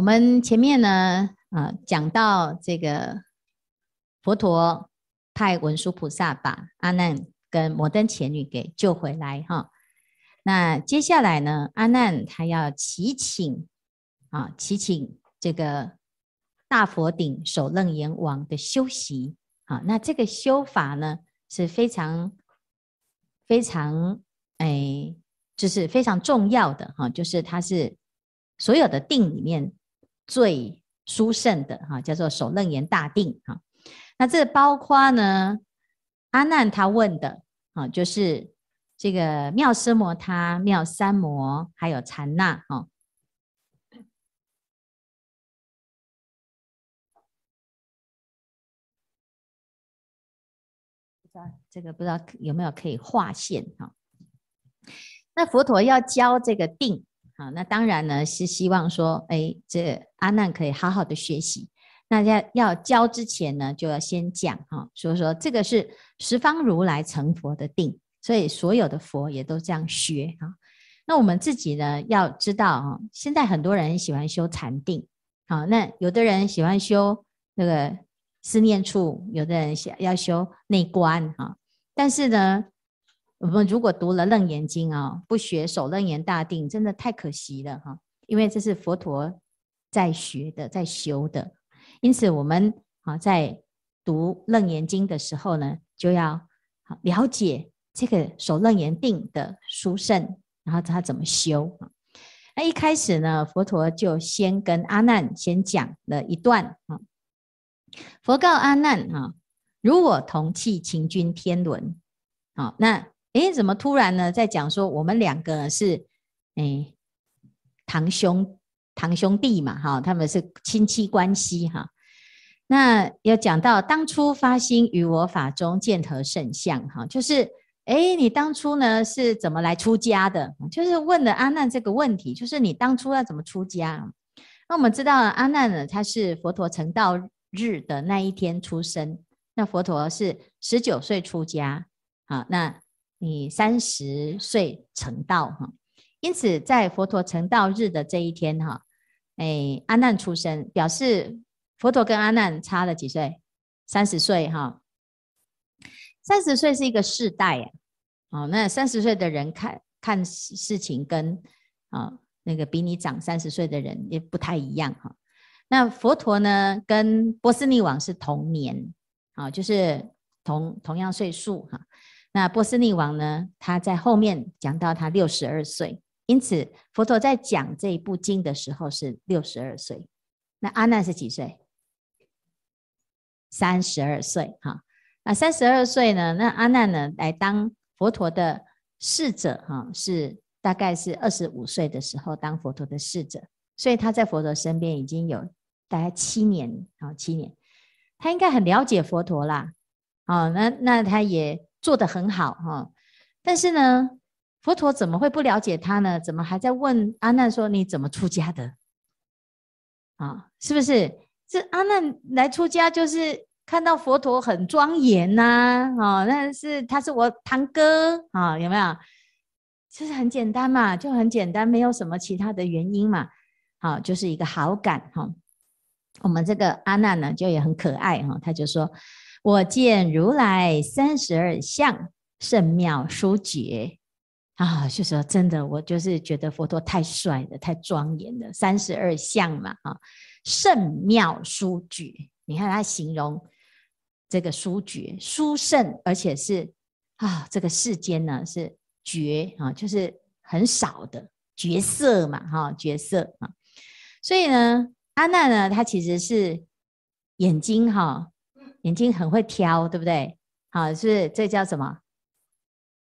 我们前面呢，啊，讲到这个佛陀派文殊菩萨把阿难跟摩登伽女给救回来哈。那接下来呢，阿难他要祈请啊，祈请这个大佛顶首楞严王的修习啊。那这个修法呢是非常非常哎，就是非常重要的哈，就是它是所有的定里面。最殊胜的哈，叫做首楞严大定哈。那这包括呢，阿难他问的啊，就是这个妙奢摩他、妙三摩，还有禅那哈。不知道这个不知道有没有可以划线哈？那佛陀要教这个定。啊，那当然呢，是希望说，哎，这阿难可以好好的学习。那要要教之前呢，就要先讲哈，所以说这个是十方如来成佛的定，所以所有的佛也都这样学哈。那我们自己呢，要知道啊，现在很多人喜欢修禅定，好，那有的人喜欢修那个思念处，有的人想要修内观啊，但是呢。我们如果读了《楞严经》啊，不学首楞严大定，真的太可惜了哈！因为这是佛陀在学的，在修的。因此，我们啊在读《楞严经》的时候呢，就要了解这个首楞严定的殊胜，然后他怎么修啊。那一开始呢，佛陀就先跟阿难先讲了一段啊。佛告阿难啊：“如我同契勤君天伦。”好，那。哎，怎么突然呢？在讲说我们两个是哎堂兄堂兄弟嘛，哈，他们是亲戚关系哈。那要讲到当初发心于我法中见何圣相哈，就是哎，你当初呢是怎么来出家的？就是问了阿难这个问题，就是你当初要怎么出家？那我们知道阿难呢，他是佛陀成道日的那一天出生。那佛陀是十九岁出家，好，那。你三十岁成道哈，因此在佛陀成道日的这一天哈，哎，阿难出生，表示佛陀跟阿难差了几岁？三十岁哈，三十岁是一个世代呀，哦，那三十岁的人看看事情跟啊那个比你长三十岁的人也不太一样哈。那佛陀呢，跟波斯匿王是同年，啊，就是同同样岁数哈。那波斯匿王呢？他在后面讲到他六十二岁，因此佛陀在讲这一部经的时候是六十二岁。那阿难是几岁？三十二岁。哈，那三十二岁呢？那阿难呢？来当佛陀的侍者，哈，是大概是二十五岁的时候当佛陀的侍者，所以他在佛陀身边已经有大概七年，啊，七年，他应该很了解佛陀啦。哦，那那他也。做得很好哈，但是呢，佛陀怎么会不了解他呢？怎么还在问阿难说，你怎么出家的？啊，是不是？这阿难来出家就是看到佛陀很庄严呐，啊，那是他是我堂哥啊，有没有？就是很简单嘛，就很简单，没有什么其他的原因嘛，好，就是一个好感哈。我们这个阿难呢，就也很可爱哈，他就说。我见如来三十二相甚妙殊绝啊，就说真的，我就是觉得佛陀太帅了，太庄严了，三十二相嘛啊，甚妙殊绝。你看他形容这个殊绝殊胜，而且是啊，这个世间呢是绝啊，就是很少的绝色嘛哈，绝色啊。所以呢，阿难呢，他其实是眼睛哈。眼睛很会挑，对不对？好，是这叫什么？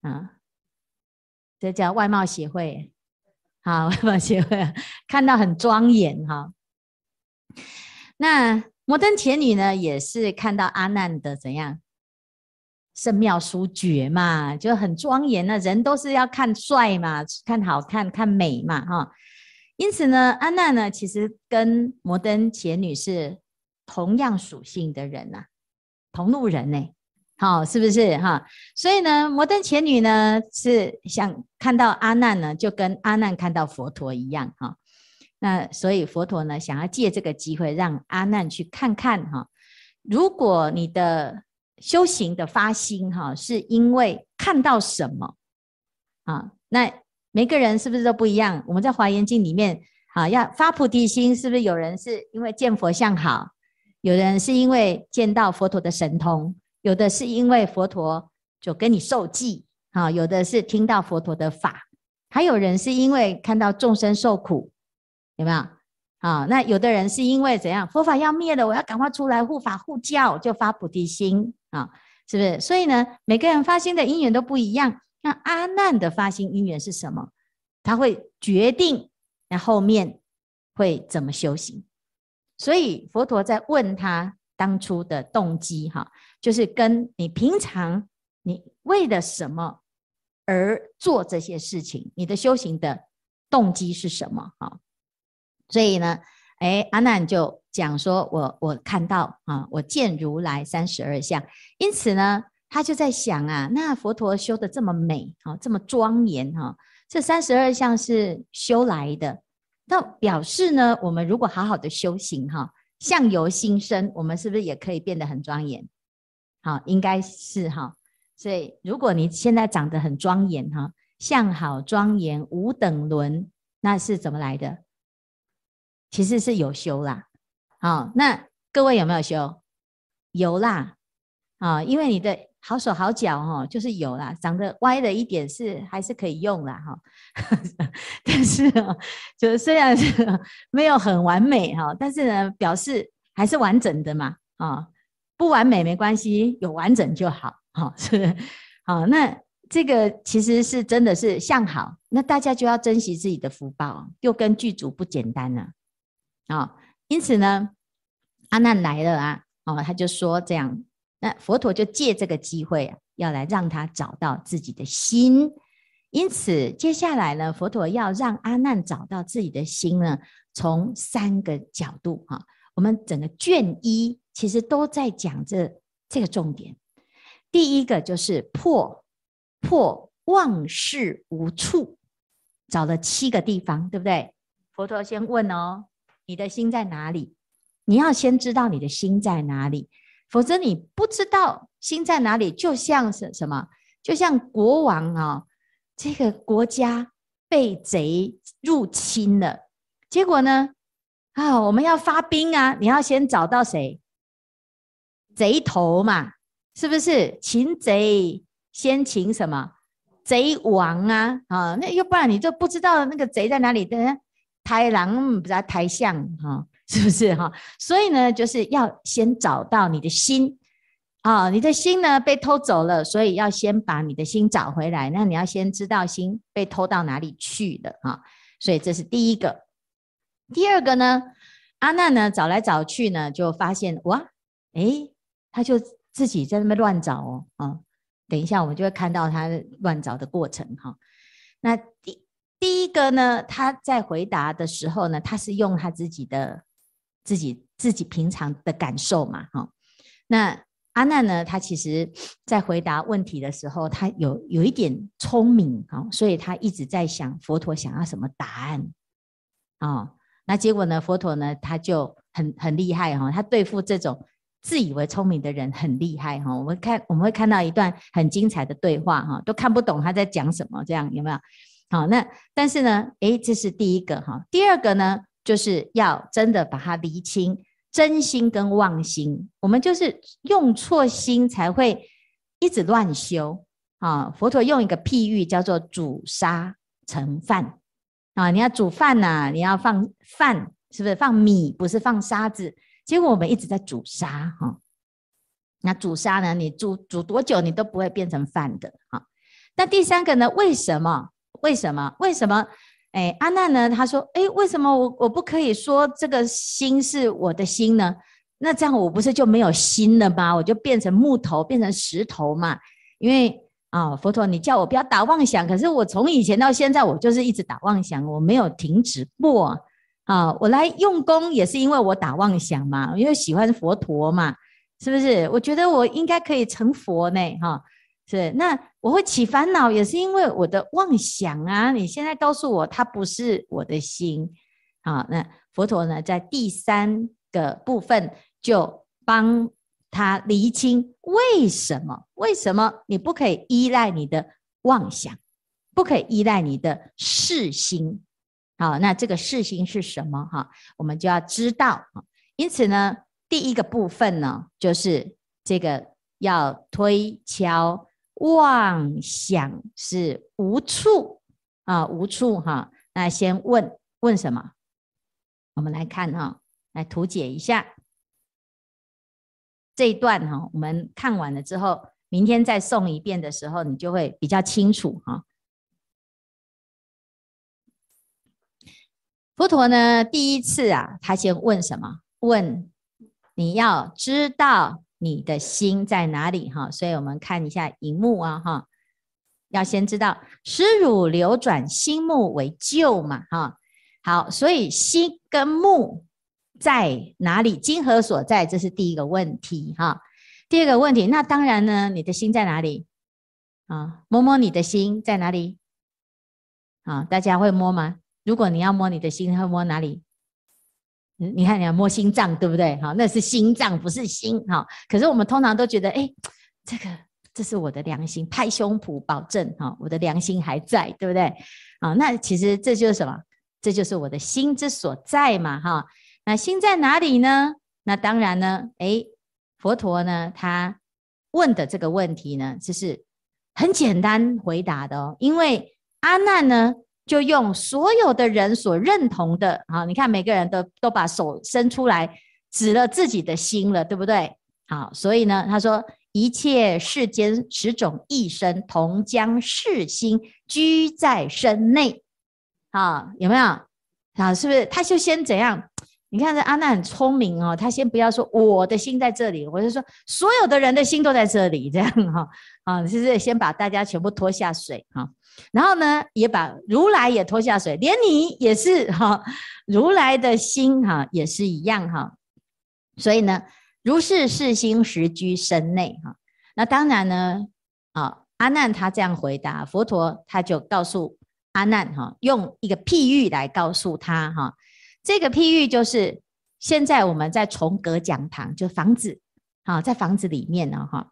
啊，这叫外貌协会。好，外貌协会看到很庄严哈。那摩登伽女呢，也是看到阿难的怎样圣妙殊绝嘛，就很庄严。那人都是要看帅嘛，看好看，看美嘛，哈。因此呢，阿难呢，其实跟摩登伽女是同样属性的人呐、同路人呢，好，是不是哈？所以呢，摩登伽女呢是想看到阿难呢，就跟阿难看到佛陀一样哈。那所以佛陀呢，想要借这个机会让阿难去看看哈，如果你的修行的发心哈，是因为看到什么啊？那每个人是不是都不一样？我们在《华严经》里面啊，要发菩提心，是不是有人是因为见佛像好，有人是因为见到佛陀的神通，有的是因为佛陀就跟你受记啊，有的是听到佛陀的法，还有人是因为看到众生受苦，有没有？啊，那有的人是因为怎样？佛法要灭了，我要赶快出来护法护教，就发菩提心啊，是不是？所以呢，每个人发心的因缘都不一样。那阿难的发心因缘是什么？他会决定那后面会怎么修行。所以佛陀在问他当初的动机，哈，就是跟你平常你为了什么而做这些事情，你的修行的动机是什么？哈，所以呢，哎，阿难就讲说，我我看到啊，我见如来三十二相，因此呢。他就在想啊，那佛陀修的这么美，啊，这么庄严，哈，这三十二相是修来的，那表示呢，我们如果好好的修行，哈，相由心生，我们是不是也可以变得很庄严？好，应该是哈。所以，如果你现在长得很庄严，哈，相好庄严，无等伦，那是怎么来的？其实是有修啦。好，那各位有没有修？有啦，啊，因为你的。好手好脚哈，就是有啦，长得歪了一点是还是可以用啦哈，但是就是虽然是没有很完美哈，但是呢表示还是完整的嘛啊，不完美没关系，有完整就好哈，是好，那这个其实是真的是向好，那大家就要珍惜自己的福报，又跟剧组不简单了啊，因此呢，阿难来了啊，哦他就说这样。那佛陀就借这个机会啊，要来让他找到自己的心。因此，接下来呢，佛陀要让阿难找到自己的心呢，从三个角度哈。我们整个卷一其实都在讲这这个重点。第一个就是破破妄事无处，找了七个地方，对不对？佛陀先问哦，你的心在哪里？你要先知道你的心在哪里。否则你不知道心在哪里，就像是什么？就像国王啊、哦，这个国家被贼入侵了，结果呢？啊、我们要发兵啊！你要先找到谁？贼头嘛，是不是？擒贼先擒什么？贼王啊！啊、那要不然你就不知道那个贼在哪里的。豺狼不知道豺象哈。是不是哈？所以呢，就是要先找到你的心啊，你的心呢被偷走了，所以要先把你的心找回来。那你要先知道心被偷到哪里去了哈。所以这是第一个。第二个呢，阿难呢找来找去呢，就发现哇，诶，他就自己在那边乱找哦啊。等一下我们就会看到他乱找的过程哈。那第第一个呢，他在回答的时候呢，他是用他自己的。自己自己平常的感受嘛，哈。那阿难呢，他其实在回答问题的时候，他有有一点聪明，哈，所以他一直在想佛陀想要什么答案，啊。那结果呢，佛陀呢，他就很很厉害，哈，他对付这种自以为聪明的人很厉害，哈。我们看我们会看到一段很精彩的对话，哈，都看不懂他在讲什么，这样有没有？好，那但是呢，诶，这是第一个，哈。第二个呢？就是要真的把它厘清真心跟妄心，我们就是用错心才会一直乱修啊。佛陀用一个譬喻叫做煮沙成饭啊，你要煮饭呐、你要放饭，是不是放米？不是放沙子。结果我们一直在煮沙哈，那煮沙呢？你煮煮多久你都不会变成饭的哈。那第三个呢？为什么？为什么？为什么？哎，阿难呢？他说：“哎，为什么我我不可以说这个心是我的心呢？那这样我不是就没有心了吗？我就变成木头，变成石头嘛？因为啊、佛陀，你叫我不要打妄想，可是我从以前到现在，我就是一直打妄想，我没有停止过啊。我来用功也是因为我打妄想嘛，因为喜欢佛陀嘛，是不是？我觉得我应该可以成佛呢，哈、”是，那我会起烦恼，也是因为我的妄想啊。你现在告诉我，它不是我的心，好，那佛陀呢，在第三个部分就帮他厘清为什么？为什么你不可以依赖你的妄想，不可以依赖你的识心？好，那这个识心是什么？哈，我们就要知道。因此呢，第一个部分呢，就是这个要推敲妄想是无处啊，无处哈。那先问问什么？我们来看哈，来图解一下这一段哈。我们看完了之后，明天再诵一遍的时候，你就会比较清楚哈。佛陀呢，第一次啊，他先问什么？问你要知道你的心在哪里哈。所以我们看一下荧幕啊哈，要先知道识汝流转心目为旧嘛哈。好，所以心跟目在哪里？今何所在？这是第一个问题哈。第二个问题，那当然呢，你的心在哪里？啊，摸摸你的心在哪里？啊，大家会摸吗？如果你要摸你的心，会摸哪里？你看，你要摸心脏，对不对？好，那是心脏，不是心。哈，可是我们通常都觉得，哎，这个这是我的良心，拍胸脯保证，哈，我的良心还在，对不对？啊，那其实这就是什么？这就是我的心之所在嘛，哈。那心在哪里呢？那当然呢，诶，佛陀呢，他问的这个问题呢，就是很简单回答的哦。因为阿难呢，就用所有的人所认同的，啊，你看每个人都都把手伸出来指了自己的心了，对不对？好，所以呢，他说一切世间十种一生，同将世心居在身内。啊，有没有？啊，是不是？他就先怎样？你看这阿难很聪明哦，他先不要说我的心在这里，我就说所有的人的心都在这里，这样哈。啊，是不是先把大家全部拖下水哈？然后呢，也把如来也拖下水，连你也是哈，如来的心哈也是一样哈。所以呢，如是是心实居身内哈。那当然呢，啊，阿难他这样回答，佛陀他就告诉。阿难哈，用一个譬喻来告诉他哈，这个譬喻就是现在我们在重阁讲堂，就房子，好，在房子里面呢哈，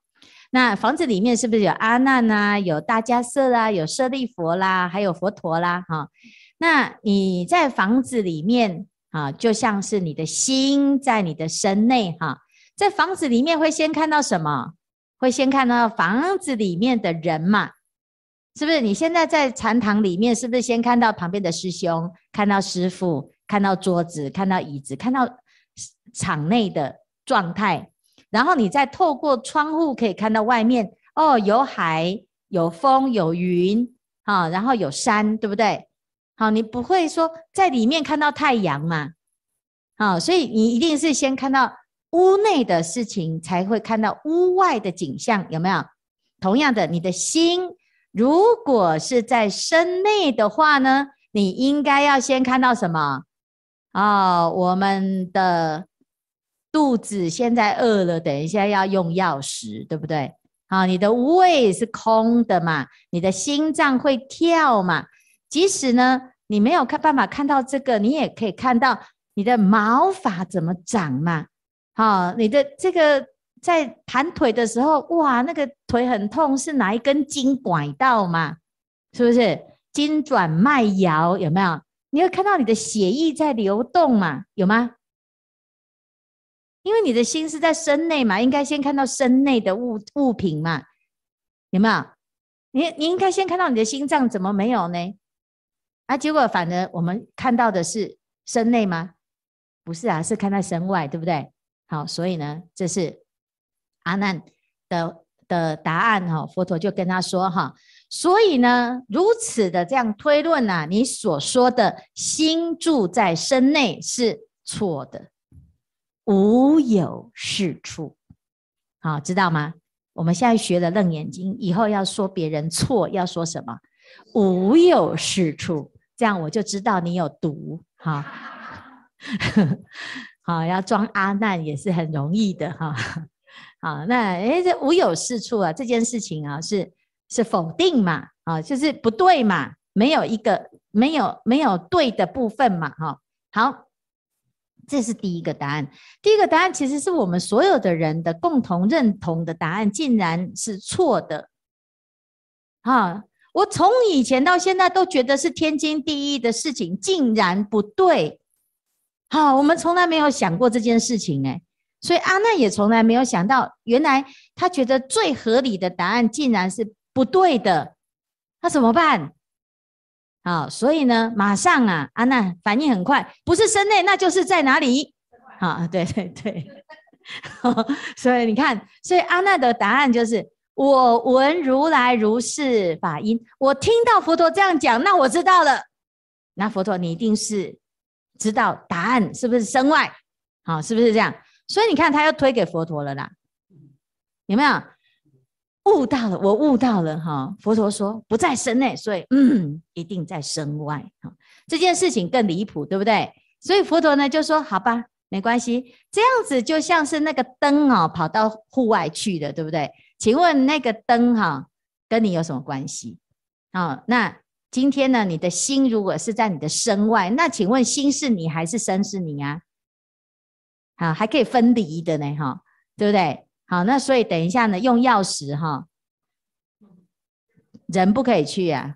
那房子里面是不是有阿难啊，有大迦叶啦，有舍利弗啦，还有佛陀啦哈？那你在房子里面啊，就像是你的心在你的身内哈，在房子里面会先看到什么？会先看到房子里面的人嘛。是不是你现在在禅堂里面？是不是先看到旁边的师兄，看到师傅，看到桌子，看到椅子，看到场内的状态，然后你再透过窗户可以看到外面哦，有海，有风，有云，啊，然后有山，对不对？好，你不会说在里面看到太阳嘛？好，所以你一定是先看到屋内的事情，才会看到屋外的景象，有没有？同样的，你的心。如果是在身内的话呢，你应该要先看到什么？哦，我们的肚子现在饿了，等一下要用药食，对不对？好，你的胃是空的嘛，你的心脏会跳嘛。即使呢，你没有看办法看到这个，你也可以看到你的毛发怎么长嘛。好，你的这个。在盘腿的时候，哇，那个腿很痛，是哪一根筋拐到嘛？是不是筋转脉摇？有没有？你会看到你的血液在流动嘛？有吗？因为你的心是在身内嘛，应该先看到身内的物物品嘛？有没有？你你应该先看到你的心脏，怎么没有呢？啊，结果反而我们看到的是身内吗？不是啊，是看到身外，对不对？好，所以呢，这是。阿难的的答案哈，佛陀就跟他说哈，所以呢，如此的这样推论呐，你所说的心住在身内是错的，无有是处，好，知道吗？我们现在学了《楞严经》，以后要说别人错，要说什么？无有是处，这样我就知道你有毒，哈，好，要装阿难也是很容易的哈。好，那诶，这无有是处啊，这件事情啊，是是否定嘛？啊，就是不对嘛，没有一个没有没有对的部分嘛，哈，好，这是第一个答案。第一个答案其实是我们所有的人的共同认同的答案，竟然是错的。啊，我从以前到现在都觉得是天经地义的事情，竟然不对。好，我们从来没有想过这件事情哎，所以阿难也从来没有想到，原来他觉得最合理的答案竟然是不对的，那怎么办？好，所以呢，马上啊，阿难反应很快，不是身内，那就是在哪里？好，对对对，所以你看，所以阿难的答案就是：我闻如来如是法音，我听到佛陀这样讲，那我知道了。那佛陀，你一定是。知道答案是不是身外？好，是不是这样？所以你看，他要推给佛陀了啦，有没有悟到了？我悟到了哈。佛陀说不在身内，所以嗯，一定在身外。哈，这件事情更离谱，对不对？所以佛陀呢就说：好吧，没关系，这样子就像是那个灯哦，跑到户外去的，对不对？请问那个灯哈，跟你有什么关系？哦，那。今天呢，你的心如果是在你的身外，那请问心是你还是身是你啊？好，还可以分离的呢，哈，对不对？好，那所以等一下呢，用钥匙哈，人不可以去啊，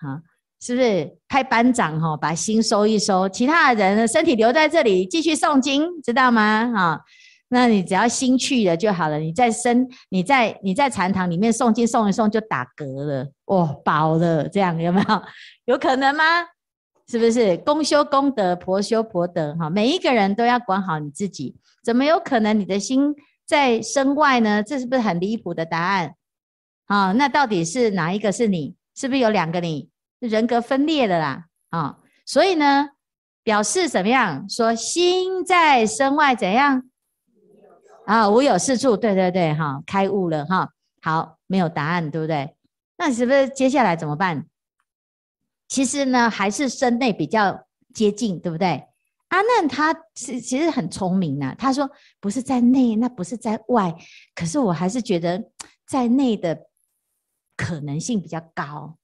好，是不是？派班长哈，把心收一收，其他的人，身体留在这里继续诵经，知道吗？哈。那你只要心去了就好了。你在身，你在你在禅堂里面诵经诵一诵就打嗝了，哦，饱了，这样有没有？有可能吗？是不是？公修公德，婆修婆德，哈，每一个人都要管好你自己。怎么有可能你的心在身外呢？这是不是很离谱的答案？啊，那到底是哪一个是你？是不是有两个你？人格分裂了啦，啊，所以呢，表示怎么样？说心在身外怎样？啊，无有是处，对对对，哈，开悟了哈。好，没有答案，对不对？那是不是接下来怎么办？其实呢，还是身内比较接近，对不对？阿难他是其实很聪明呐，他说不是在内，那不是在外，可是我还是觉得在内的可能性比较高。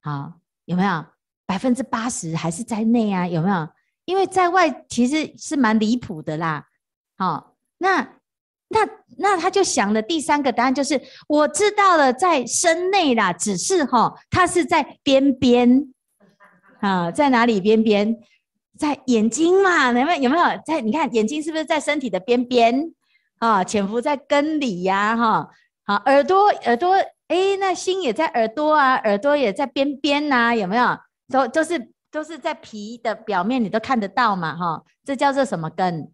好，有没有百分之八十还是在内啊？有没有？因为在外其实是蛮离谱的啦。好，那。那那他就想了第三个答案，就是我知道了，在身内啦，只是哈，它是在边边啊，在哪里边边？在眼睛嘛，有没有有没有在？你看眼睛是不是在身体的边边啊？潜伏在根里呀，哈，好，耳朵耳朵，哎，那心也在耳朵啊，耳朵也在边边呐，有没有？都都是都是在皮的表面，你都看得到嘛，哈，这叫做什么根？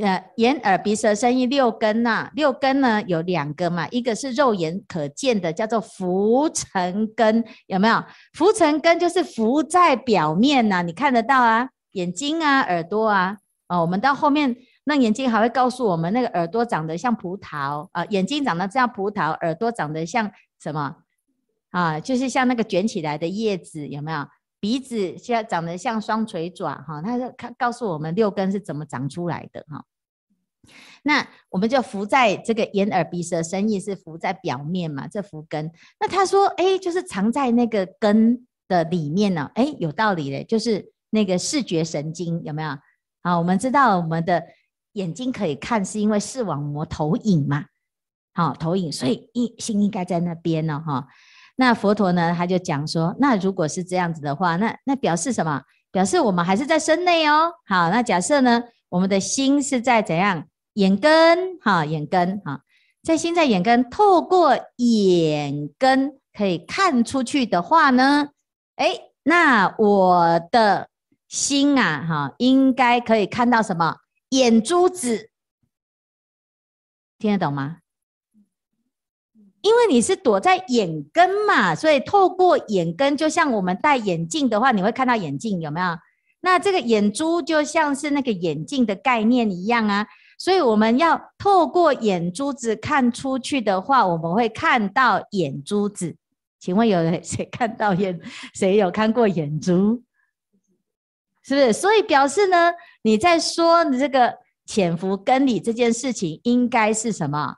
呃，眼耳鼻舌身意六根呐、六根呢有两个嘛，一个是肉眼可见的，叫做浮尘根，有没有？浮尘根就是浮在表面呐、你看得到啊，眼睛啊，耳朵啊，哦，我们到后面那眼睛还会告诉我们，那个耳朵长得像葡萄啊、眼睛长得像葡萄，耳朵长得像什么啊？就是像那个卷起来的叶子，有没有？鼻子像长得像双垂爪哈，它是看告诉我们六根是怎么长出来的哈。那我们就浮在这个眼耳鼻舌身意是浮在表面嘛，这浮根。那他说，哎，就是藏在那个根的里面呢，哎，有道理嘞，就是那个视觉神经有没有？好，我们知道我们的眼睛可以看，是因为视网膜投影嘛，好，投影，所以一心应该在那边呢，哈。那佛陀呢，他就讲说，那如果是这样子的话，那那表示什么？表示我们还是在身内哦。好，那假设呢，我们的心是在怎样？眼根，哈，眼根，哈，在心在眼根，透过眼根可以看出去的话呢，哎，那我的心啊，哈，应该可以看到什么？眼珠子，听得懂吗？因为你是躲在眼根嘛，所以透过眼根，就像我们戴眼镜的话，你会看到眼镜，有没有？那这个眼珠就像是那个眼镜的概念一样啊，所以我们要透过眼珠子看出去的话，我们会看到眼珠子。请问有人谁看到眼？谁有看过眼珠？是不是？所以表示呢，你在说你这个潜伏跟你这件事情，应该是什么？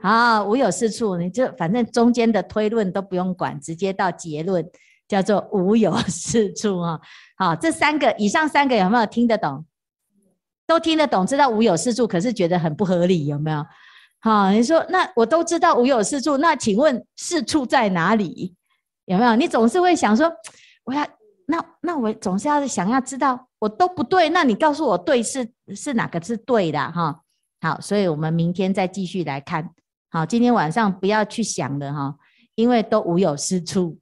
啊，无有是处，你就反正中间的推论都不用管，直接到结论，叫做无有是处啊。好，这三个以上三个有没有听得懂？都听得懂，知道无有是处，可是觉得很不合理，有没有？好，你说那我都知道无有是处，那请问是处在哪里？有没有？你总是会想说，我要那那我总是要想要知道，我都不对，那你告诉我对是是哪个是对的哈？好，所以我们明天再继续来看。好，今天晚上不要去想了哈，因为都无有是处。